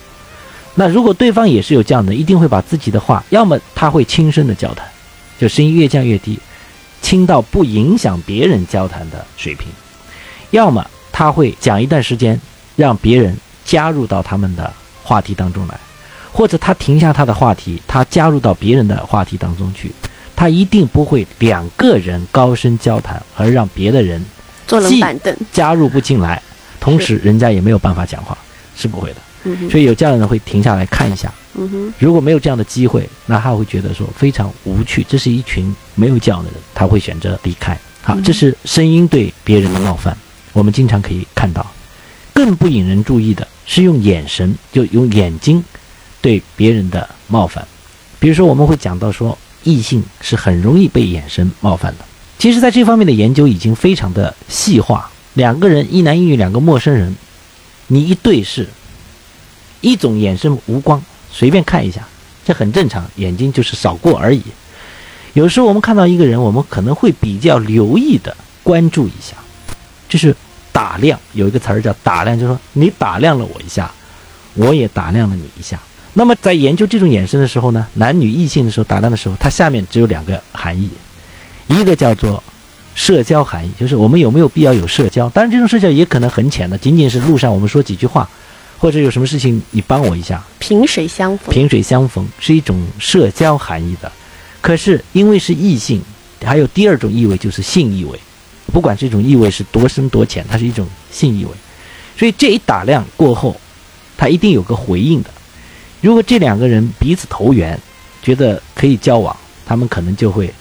Speaker 2: 那如果对方也是有这样的，一定会把自己的话，要么他会轻声的交谈，就声音越降越低，轻到不影响别人交谈的水平；要么他会讲一段时间，让别人加入到他们的话题当中来，或者他停下他的话题，他加入到别人的话题当中去。他一定不会两个人高声交谈，而让别的人。
Speaker 1: 坐冷板凳，
Speaker 2: 加入不进来，同时人家也没有办法讲话，是不会的。
Speaker 1: 嗯、
Speaker 2: 所以有这样的人会停下来看一下。
Speaker 1: 嗯哼，
Speaker 2: 如果没有这样的机会，那他会觉得说非常无趣。这是一群没有教养的人，他会选择离开。好，
Speaker 1: 嗯、
Speaker 2: 这是声音对别人的冒犯，我们经常可以看到。更不引人注意的是用眼神，就用眼睛对别人的冒犯。比如说，我们会讲到说，异性是很容易被眼神冒犯的。其实，在这方面的研究已经非常的细化。两个人，一男一女，两个陌生人，你一对视，一种眼神无光，随便看一下，这很正常，眼睛就是扫过而已。有时候我们看到一个人，我们可能会比较留意的关注一下，就是打量。有一个词儿叫打量，就是说你打量了我一下，我也打量了你一下。那么在研究这种眼神的时候呢，男女异性的时候打量的时候，它下面只有两个含义。一个叫做社交含义，就是我们有没有必要有社交？当然，这种社交也可能很浅的，仅仅是路上我们说几句话，或者有什么事情你帮我一下，
Speaker 1: 萍水相逢。
Speaker 2: 萍水相逢是一种社交含义的。可是因为是异性，还有第二种意味就是性意味，不管这种意味是多深多浅，它是一种性意味。所以这一打量过后，他一定有个回应的。如果这两个人彼此投缘，觉得可以交往，他们可能就会。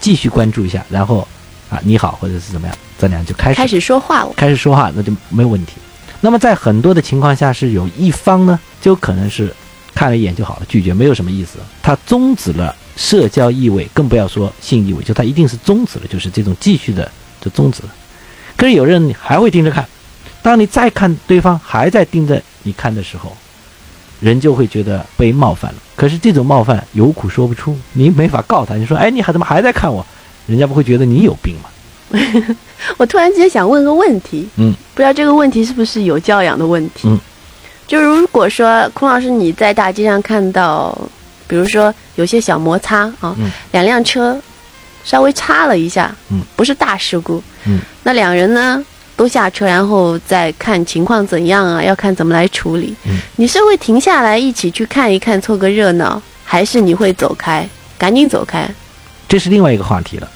Speaker 2: 继续关注一下，然后，啊，你好，或者是怎么样，咱俩就开始
Speaker 1: 开始说话了。
Speaker 2: 开始说话，那就没有问题。那么在很多的情况下，是有一方呢，就可能是看了一眼就好了，拒绝没有什么意思。他终止了社交意味，更不要说性意味，就他一定是终止了，就是这种继续的就终止了。可是有人还会盯着看，当你再看对方还在盯着你看的时候，人就会觉得被冒犯了。可是这种冒犯有苦说不出，你没法告他。你说，哎，你还怎么还在看我？人家不会觉得你有病吗？
Speaker 1: 我突然之间想问个问题，
Speaker 2: 嗯，
Speaker 1: 不知道这个问题是不是有教养的问题？
Speaker 2: 嗯，
Speaker 1: 就如果说孔老师你在大街上看到，比如说有些小摩擦啊，
Speaker 2: 嗯
Speaker 1: 两辆车稍微擦了一下，
Speaker 2: 嗯，
Speaker 1: 不是大事故，
Speaker 2: 嗯，
Speaker 1: 那两人呢都下车，然后再看情况怎样啊，要看怎么来处理。
Speaker 2: 嗯，
Speaker 1: 你是会停下来一起去看一看，凑个热闹，还是你会走开，赶紧走开？
Speaker 2: 这是另外一个话题了。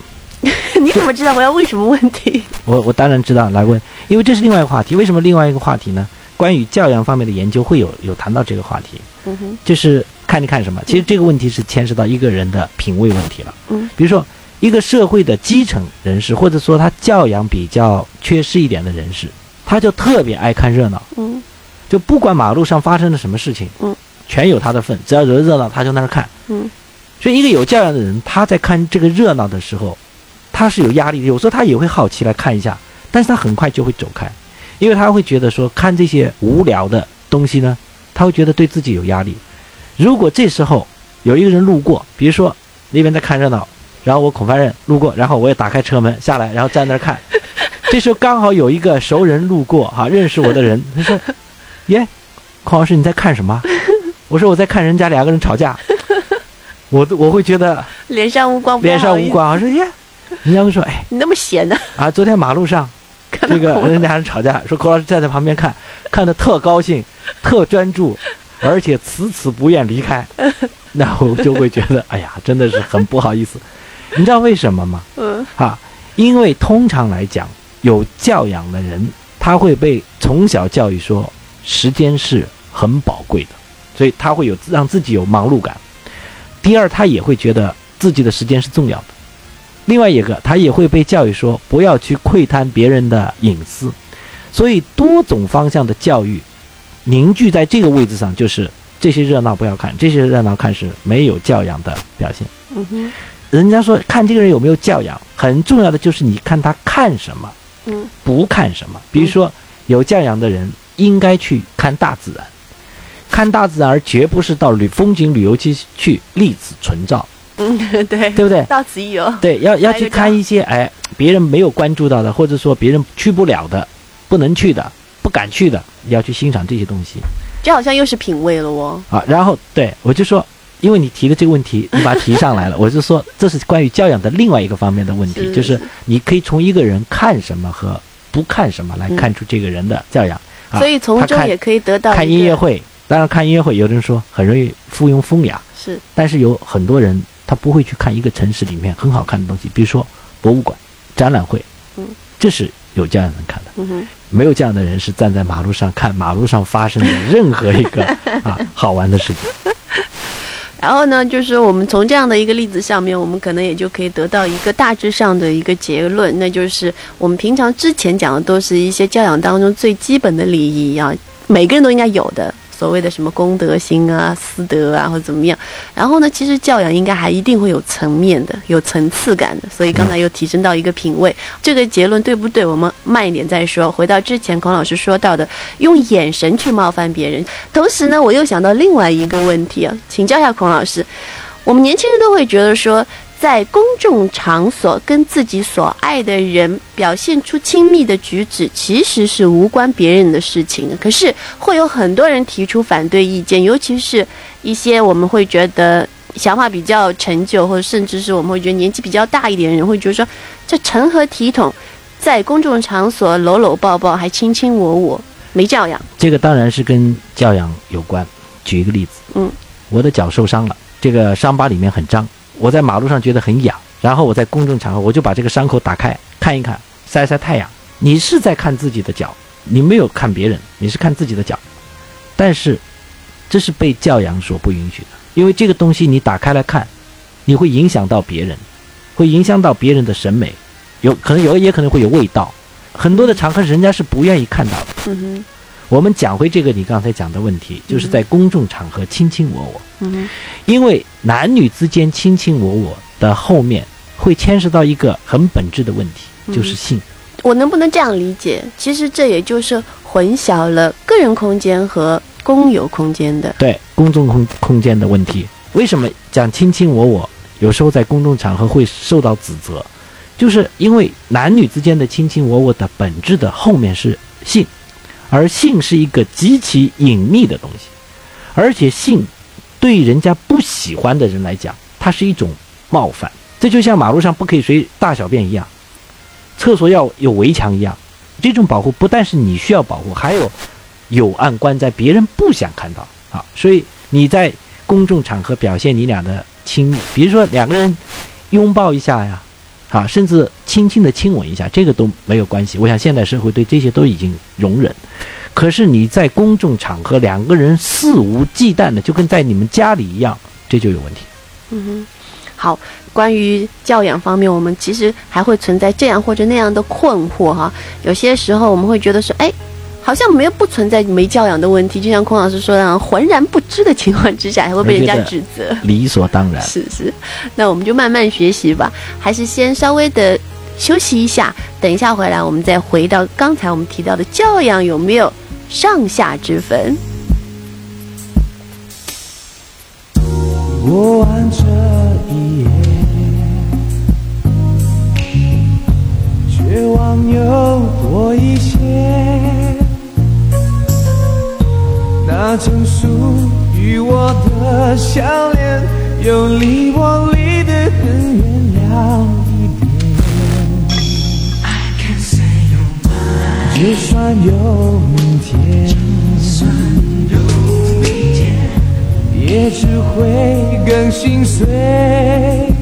Speaker 1: 你怎么知道我要问什么问题？
Speaker 2: 我我当然知道，来问，因为这是另外一个话题。为什么另外一个话题呢？关于教养方面的研究会有有谈到这个话题，
Speaker 1: 嗯哼，
Speaker 2: 就是看你看什么。其实这个问题是牵涉到一个人的品味问题了。
Speaker 1: 嗯，
Speaker 2: 比如说一个社会的基层人士，或者说他教养比较缺失一点的人士，他就特别爱看热闹。
Speaker 1: 嗯，
Speaker 2: 就不管马路上发生了什么事情，
Speaker 1: 嗯，
Speaker 2: 全有他的份。只要有热闹，他就那儿看。
Speaker 1: 嗯，
Speaker 2: 所以一个有教养的人，他在看这个热闹的时候，他是有压力的。有时候他也会好奇来看一下，但是他很快就会走开，因为他会觉得说看这些无聊的东西呢，他会觉得对自己有压力。如果这时候有一个人路过，比如说那边在看热闹，然后我孔凡人路过，然后我也打开车门下来，然后站那儿看，这时候刚好有一个熟人路过，哈、认识我的人，他说：“耶，孔老师你在看什么？”我说：“我在看人家两个人吵架。”我我会觉得
Speaker 1: 脸上无光，
Speaker 2: 脸上无光，我说耶，人家会说：“哎，
Speaker 1: 你那么闲呢？
Speaker 2: 啊，昨天马路上 这个人俩人吵架，说孔老师站在旁边看，看的特高兴，特专注，而且迟迟不愿离开。那我就会觉得，哎呀，真的是很不好意思。你知道为什么吗？
Speaker 1: 嗯，
Speaker 2: 啊，因为通常来讲，有教养的人，他会被从小教育说，时间是很宝贵的，所以他会有让自己有忙碌感。第二，他也会觉得自己的时间是重要的。另外一个，他也会被教育说不要去窥探别人的隐私，所以多种方向的教育凝聚在这个位置上，就是这些热闹不要看，这些热闹看是没有教养的表现。
Speaker 1: 嗯哼，
Speaker 2: 人家说看这个人有没有教养，很重要的就是你看他看什么，
Speaker 1: 嗯，
Speaker 2: 不看什么。比如说，有教养的人应该去看大自然，看大自然，而绝不是到旅风景旅游区去立此存照。
Speaker 1: 嗯，对，
Speaker 2: 对不对？
Speaker 1: 到此一游。
Speaker 2: 对，要要去看一些哎别人没有关注到的，或者说别人去不了的、不能去的、不敢去的，要去欣赏这些东西
Speaker 1: 这好像又是品味了哦。
Speaker 2: 啊。然后对我就说，因为你提的这个问题，你把它提上来了，我就说这是关于教养的另外一个方面的问题，
Speaker 1: 是
Speaker 2: 就是你可以从一个人看什么和不看什么来看出这个人的教养。啊、
Speaker 1: 所以从中也可以得到
Speaker 2: 看音乐会，当然看音乐会，有的人说很容易附庸风雅，
Speaker 1: 是
Speaker 2: 但是有很多人他不会去看一个城市里面很好看的东西，比如说博物馆、展览会，
Speaker 1: 嗯，
Speaker 2: 这是有教养人看的。
Speaker 1: 嗯哼，
Speaker 2: 没有这样的人是站在马路上看马路上发生的任何一个 啊好玩的事情。
Speaker 1: 然后呢，就是我们从这样的一个例子上面，我们可能也就可以得到一个大致上的一个结论，那就是我们平常之前讲的都是一些教养当中最基本的礼仪啊，每个人都应该有的。所谓的什么公德心啊、私德啊，或者怎么样，然后呢，其实教养应该还一定会有层面的、有层次感的，所以刚才又提升到一个品位，这个结论对不对？我们慢一点再说。回到之前孔老师说到的，用眼神去冒犯别人，同时呢，我又想到另外一个问题啊，请教一下孔老师，我们年轻人都会觉得说。在公众场所跟自己所爱的人表现出亲密的举止，其实是无关别人的事情的。可是会有很多人提出反对意见，尤其是一些我们会觉得想法比较陈旧，或者甚至是我们会觉得年纪比较大一点的人会觉得说，这成何体统，在公众场所搂搂抱抱，还卿卿我我，没教养。
Speaker 2: 这个当然是跟教养有关。举一个例子，
Speaker 1: 嗯，
Speaker 2: 我的脚受伤了，这个伤疤里面很脏。我在马路上觉得很痒，然后我在公众场合我就把这个伤口打开看一看，晒晒太阳。你是在看自己的脚，你没有看别人，你是看自己的脚。但是，这是被教养所不允许的，因为这个东西你打开来看，你会影响到别人，会影响到别人的审美，有可能有也可能会有味道。很多的场合人家是不愿意看到的。
Speaker 1: 嗯哼，
Speaker 2: 我们讲回这个你刚才讲的问题，就是在公众场合卿卿我我，
Speaker 1: 嗯。
Speaker 2: 因为男女之间卿卿我我的后面会牵涉到一个很本质的问题，
Speaker 1: 嗯。
Speaker 2: 就是性。
Speaker 1: 我能不能这样理解？其实这也就是混淆了个人空间和公有空间的。
Speaker 2: 对公众空空间的问题，为什么讲卿卿我我，有时候在公众场合会受到指责，就是因为男女之间的卿卿我我的本质的后面是性，而性是一个极其隐秘的东西，而且性对人家不喜欢的人来讲，它是一种冒犯。这就像马路上不可以随大小便一样，厕所要有围墙一样。这种保护不但是你需要保护，还有有暗关在，别人不想看到啊。所以你在公众场合表现你俩的亲密，比如说两个人拥抱一下呀，啊，甚至轻轻的亲吻一下，这个都没有关系。我想现代社会对这些都已经容忍。可是你在公众场合两个人肆无忌惮的，就跟在你们家里一样，这就有问题。
Speaker 1: 嗯哼，好。关于教养方面，我们其实还会存在这样或者那样的困惑哈。有些时候我们会觉得说，哎，好像没有不存在没教养的问题，就像孔老师说的，浑然不知的情况之下，还会被人家指责，
Speaker 2: 理所当然。
Speaker 1: 是是，那我们就慢慢学习吧，还是先稍微的休息一下，等一下回来我们再回到刚才我们提到的教养有没有上下之分。
Speaker 12: 过完这一夜，绝望又多一些。那曾属于我的笑脸，又离我离得很远了一点。就算有明天。也只会更心碎。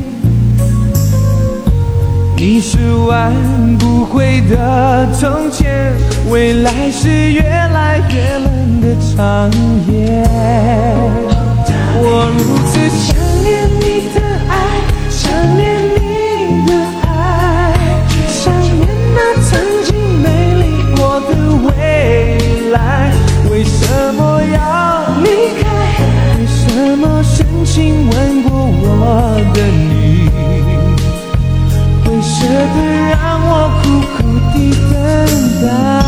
Speaker 12: 你是挽不回的从前，未来是越来越冷的长夜。我如此想念你的爱，想念你的爱，想念那曾经美丽过的未来。为什么要离开？为什么深情吻过舍得让我苦苦地等待？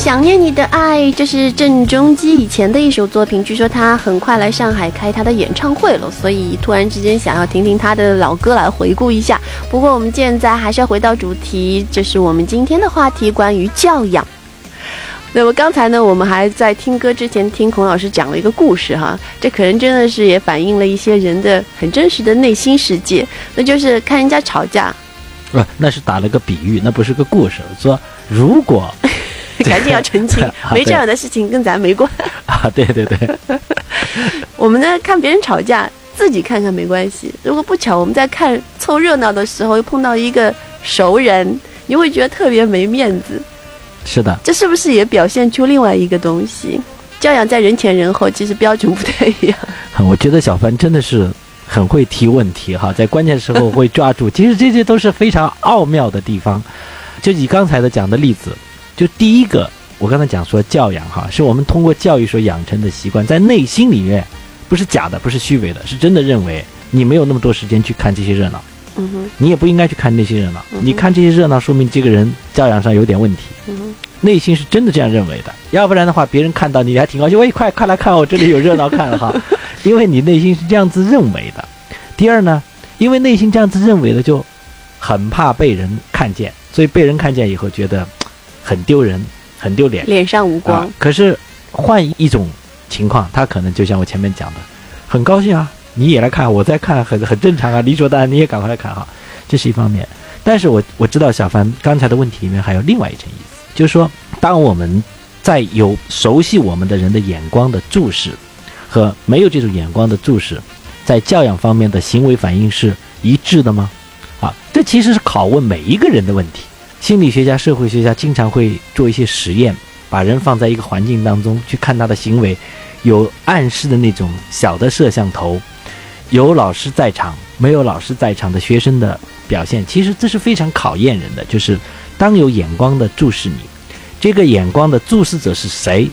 Speaker 12: 想念你的爱，
Speaker 1: 这是郑中基以前的一首作品。据说他很快来上海开他的演唱会了，所以突然之间想要听听他的老歌来回顾一下。不过我们现在还是要回到主题，这是我们今天的话题，关于教养。那么刚才呢，我们还在听歌之前听孔老师讲了一个故事哈，这可能真的是也反映了一些人的很真实的内心世界，那就是看人家吵架，
Speaker 2: 不，那是打了个比喻，那不是个故事。说如果
Speaker 1: 赶紧要澄清，没这样的事情跟咱没关
Speaker 2: 啊，对对对，
Speaker 1: 我们呢看别人吵架，自己看看没关系。如果不巧我们在看凑热闹的时候又碰到一个熟人，你会觉得特别没面子。
Speaker 2: 是的，
Speaker 1: 这是不是也表现出另外一个东西？教养在人前人后其实标准不太一样。
Speaker 2: 我觉得小凡真的是很会提问题哈，在关键时候会抓住。其实这些都是非常奥妙的地方。就以刚才的讲的例子，就第一个，我刚才讲说教养哈，是我们通过教育所养成的习惯，在内心里面不是假的，不是虚伪的，是真的认为你没有那么多时间去看这些热闹。你也不应该去看那些热闹。你看这些热闹，说明这个人教养上有点问题。内心是真的这样认为的。要不然的话，别人看到你还挺高兴，喂，快快来看，我这里有热闹看哈。因为你内心是这样子认为的。第二呢，因为内心这样子认为的，就很怕被人看见，所以被人看见以后觉得很丢人，很丢脸，
Speaker 1: 脸上无光。
Speaker 2: 可是换一种情况，他可能就像我前面讲的，很高兴啊。你也来看，我在看，很很正常啊，理所当然。你也赶快来看哈，这是一方面。但是我我知道小凡刚才的问题里面还有另外一层意思，就是说，当我们在有熟悉我们的人的眼光的注视，和没有这种眼光的注视，在教养方面的行为反应是一致的吗？啊，这其实是拷问每一个人的问题。心理学家、社会学家经常会做一些实验，把人放在一个环境当中去看他的行为，有暗示的那种小的摄像头。有老师在场，没有老师在场的学生的表现，其实这是非常考验人的。就是当有眼光的注视你，这个眼光的注视者是谁？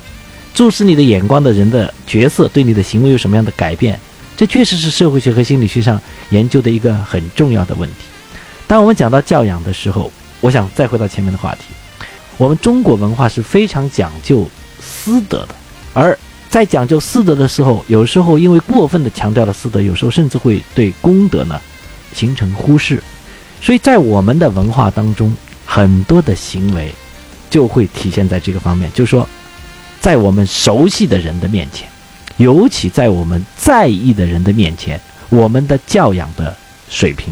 Speaker 2: 注视你的眼光的人的角色对你的行为有什么样的改变？这确实是社会学和心理学上研究的一个很重要的问题。当我们讲到教养的时候，我想再回到前面的话题，我们中国文化是非常讲究私德的，而。在讲究私德的时候，有时候因为过分的强调了私德，有时候甚至会对公德呢形成忽视。所以在我们的文化当中，很多的行为就会体现在这个方面，就是说，在我们熟悉的人的面前，尤其在我们在意的人的面前，我们的教养的水平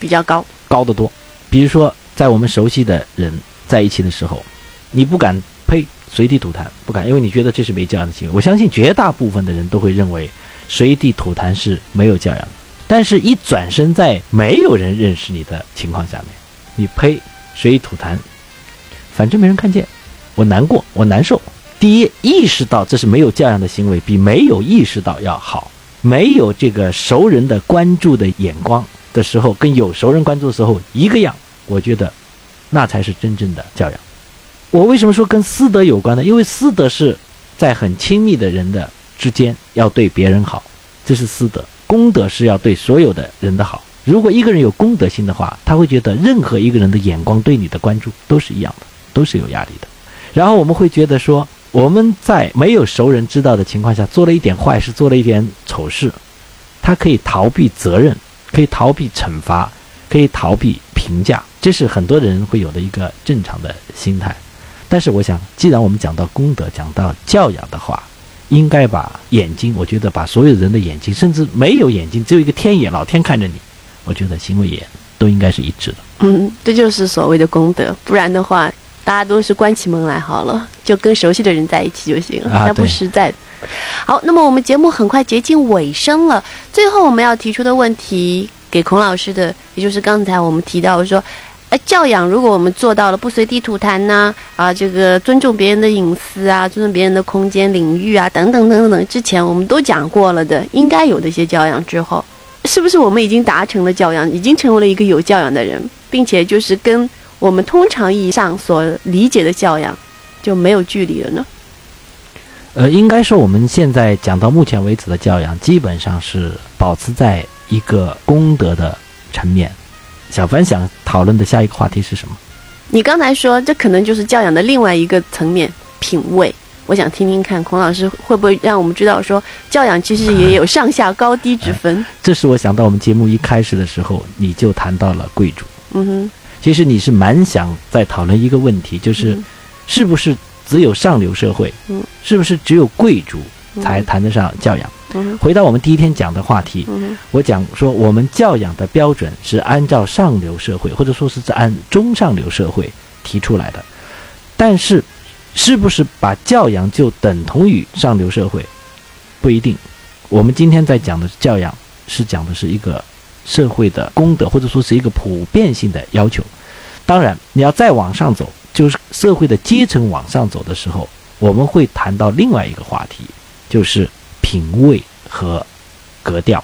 Speaker 1: 比较高，
Speaker 2: 高得多。比如说，在我们熟悉的人在一起的时候，你不敢呸。随地吐痰不敢，因为你觉得这是没教养的行为。我相信绝大部分的人都会认为随地吐痰是没有教养的。但是，一转身在没有人认识你的情况下面，你呸，随地吐痰，反正没人看见，我难过，我难受。第一，意识到这是没有教养的行为，比没有意识到要好。没有这个熟人的关注的眼光的时候，跟有熟人关注的时候一个样。我觉得，那才是真正的教养。我为什么说跟私德有关呢？因为私德是在很亲密的人的之间要对别人好，这是私德；公德是要对所有的人的好。如果一个人有公德心的话，他会觉得任何一个人的眼光对你的关注都是一样的，都是有压力的。然后我们会觉得说，我们在没有熟人知道的情况下做了一点坏事，做了一点丑事，他可以逃避责任，可以逃避惩罚，可以逃避评价，这是很多人会有的一个正常的心态。但是我想，既然我们讲到功德、讲到教养的话，应该把眼睛，我觉得把所有人的眼睛，甚至没有眼睛，只有一个天眼，老天看着你，我觉得行为也都应该是一致的。
Speaker 1: 嗯，这就是所谓的功德，不然的话，大家都是关起门来好了，就跟熟悉的人在一起就行了，那不实在。好，那么我们节目很快接近尾声了，最后我们要提出的问题给孔老师的，也就是刚才我们提到说。呃，教养，如果我们做到了不随地吐痰呐，啊，这个尊重别人的隐私啊，尊重别人的空间领域啊，等等等等，之前我们都讲过了的，应该有的一些教养之后，是不是我们已经达成了教养，已经成为了一个有教养的人，并且就是跟我们通常意义上所理解的教养就没有距离了呢？
Speaker 2: 呃，应该说我们现在讲到目前为止的教养，基本上是保持在一个功德的层面。小凡想讨论的下一个话题是什么？
Speaker 1: 你刚才说这可能就是教养的另外一个层面，品味。我想听听看，孔老师会不会让我们知道说，教养其实也有上下高低之分。
Speaker 2: 这是我想到我们节目一开始的时候，你就谈到了贵族。
Speaker 1: 嗯哼，
Speaker 2: 其实你是蛮想在讨论一个问题，就是是不是只有上流社会，
Speaker 1: 嗯，
Speaker 2: 是不是只有贵族才谈得上教养？
Speaker 1: 嗯
Speaker 2: 回到我们第一天讲的话题，
Speaker 1: 嗯
Speaker 2: 我讲说我们教养的标准是按照上流社会，或者说是按中上流社会提出来的，但是是不是把教养就等同于上流社会，不一定。我们今天在讲的教养，是讲的是一个社会的公德，或者说是一个普遍性的要求。当然，你要再往上走，就是社会的阶层往上走的时候，我们会谈到另外一个话题，就是品味和格调，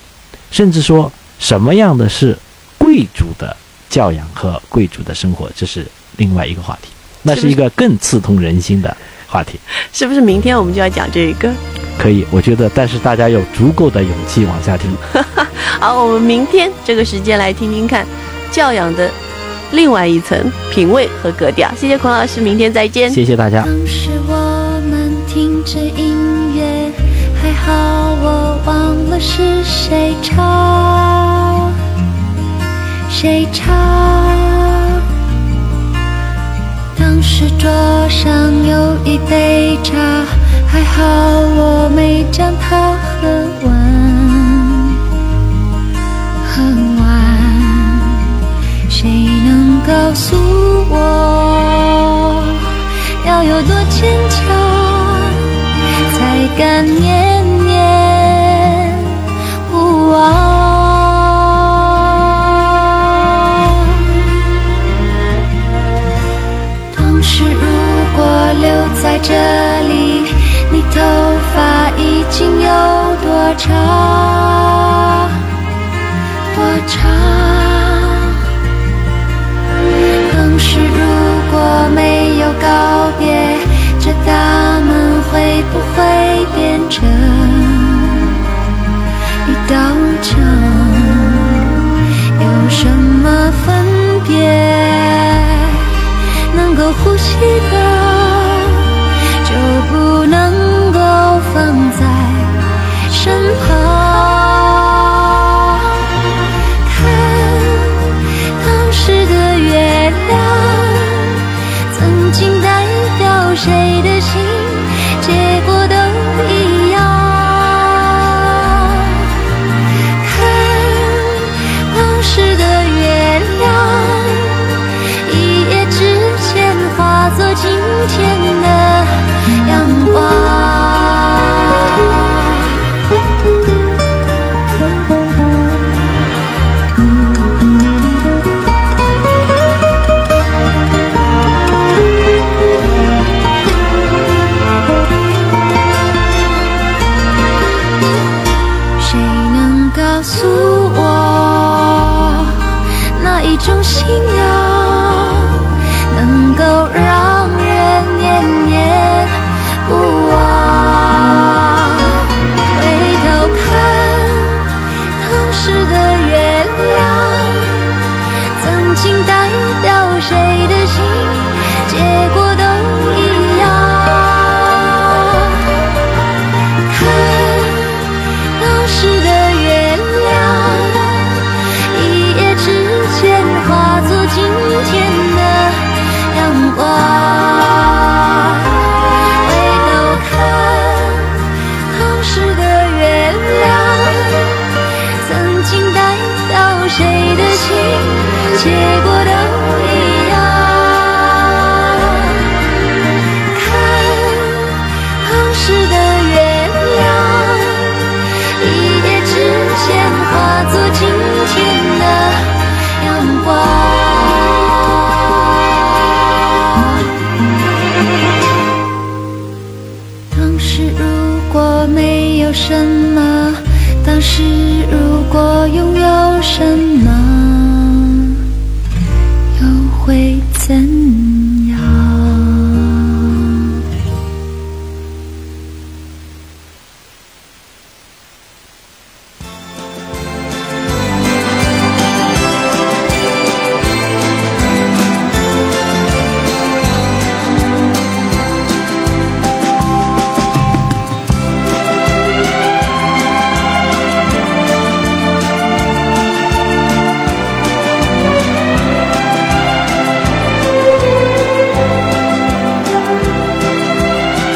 Speaker 2: 甚至说什么样的是贵族的教养和贵族的生活，这是另外一个话题。那是一个更刺痛人心的话题。
Speaker 1: 是不是明天我们就要讲这一个？
Speaker 2: 可以，我觉得，但是大家有足够的勇气往下听。
Speaker 1: 好，我们明天这个时间来听听看教养的另外一层品味和格调。谢谢孔老师，明天再见。
Speaker 2: 谢谢大家。
Speaker 3: 当时我们听着音好我忘了是谁唱，谁唱。当时桌上有一杯茶，还好我没将它喝完，喝完。谁能告诉我，要有多坚强，才敢念长？多长？当时如果没有告别，这大门会不会变成一道墙？有什么分别？能够呼吸